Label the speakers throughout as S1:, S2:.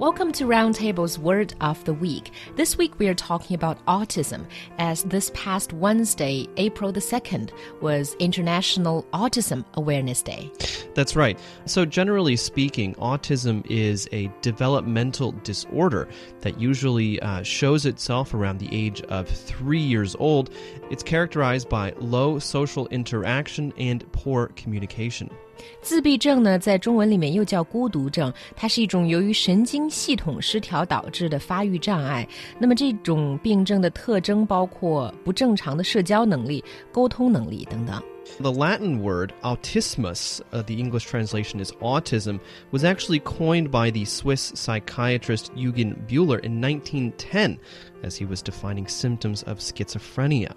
S1: Welcome to Roundtable's Word of the Week. This week we are talking about autism, as this past Wednesday, April the 2nd, was International Autism Awareness Day.
S2: That's right. So, generally speaking, autism is a developmental disorder that usually uh, shows itself around the age of three years old. It's characterized by low social interaction and poor communication.
S1: 自闭症呢，在中文里面又叫孤独症，它是一种由于神经系统失调导致的发育障碍。那么这种病症的特征包括不正常的社交能力、沟通能力等等。
S2: The Latin word autismus, uh, the English translation is autism, was actually coined by the Swiss psychiatrist Eugen Bleuler in 1910 as he was defining symptoms of schizophrenia.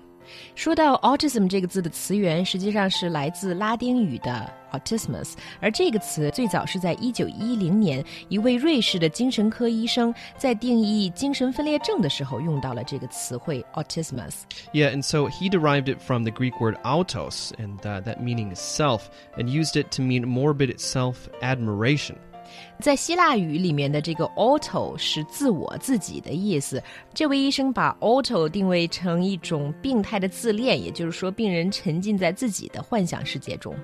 S1: 说到 autism 这个字的词源，实际上是来自拉丁语的 autismus，而这个词最早是在一九一零年，一位瑞士的精神科医生在定义精神分裂症的时候用到了这个词汇
S2: autismus。Yeah, and so he derived it from the Greek word autos, and uh, that meaning is self, and used it to mean morbid self admiration.
S1: 在希腊语里面的这个 auto 是自我、自己的意思。这位医生把 auto 定位成一种病态的自恋，也就是说，病人沉浸在自己的幻想世界中。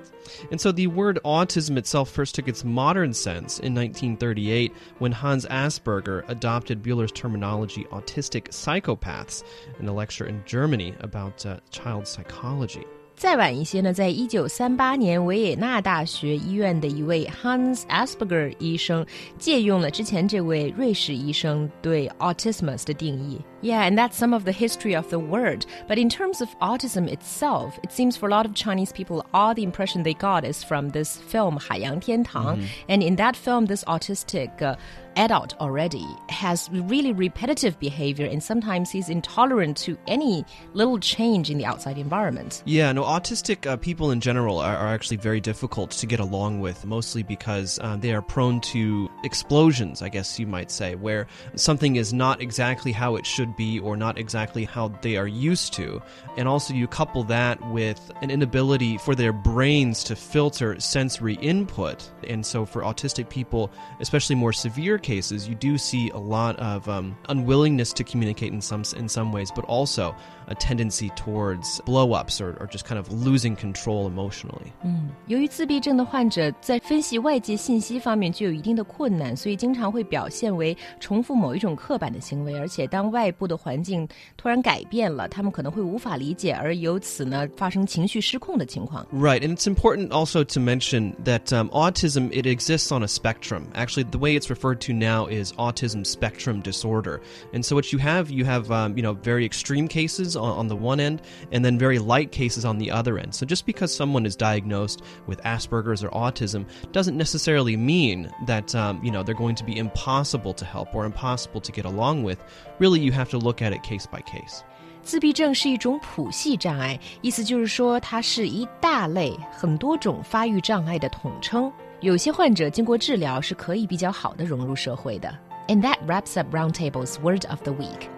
S2: And so the word autism itself first took its modern sense in 1938 when Hans Asperger adopted Bleuler's terminology autistic psychopaths in a lecture in Germany about uh, child psychology.
S1: 再晚一些呢，在一九三八年，维也纳大学医院的一位 Hans Asperger 医生借用了之前这位瑞士医生对 autismus 的定义。Yeah, and that's some of the history of the word. But in terms of autism itself, it seems for a lot of Chinese people, all the impression they got is from this film 海洋天堂. Mm -hmm. And in that film, this autistic uh, adult already has really repetitive behavior and sometimes he's intolerant to any little change in the outside environment.
S2: Yeah, no, autistic uh, people in general are, are, actually very difficult to get along with, mostly because uh, they are prone to explosions, I guess you might say, where something is not exactly how it should be or not exactly how they are used to. And also, you couple that with an inability for their brains to filter sensory input. And so, for autistic people, especially more severe cases, you do see a lot of um, unwillingness to communicate in some in some ways, but also a tendency towards blow-ups or, or just kind of losing control emotionally.
S1: 嗯，由于自闭症的患者在分析外界信息方面具有一定的困难，所以经常会表现为重复某一种刻板的行为，而且当外 部的环境突然改变了，他们可能会无法理解，而由此呢发生情绪失控的情况。
S2: Right, and it's important also to mention that um, autism it exists on a spectrum. Actually, the way it's referred to now is autism spectrum disorder. And so what you have, you have um, you know very extreme cases on, on the one end, and then very light cases on the other end. So just because someone is diagnosed with Asperger's or autism doesn't necessarily mean that um, you know they're going to be impossible to help or impossible to get along with. Really, you have to look at it case by case.
S1: 自闭症是一种谱系障碍，意思就是说它是一大类很多种发育障碍的统称。有些患者经过治疗是可以比较好的融入社会的。And that wraps up Roundtable's Word of the Week.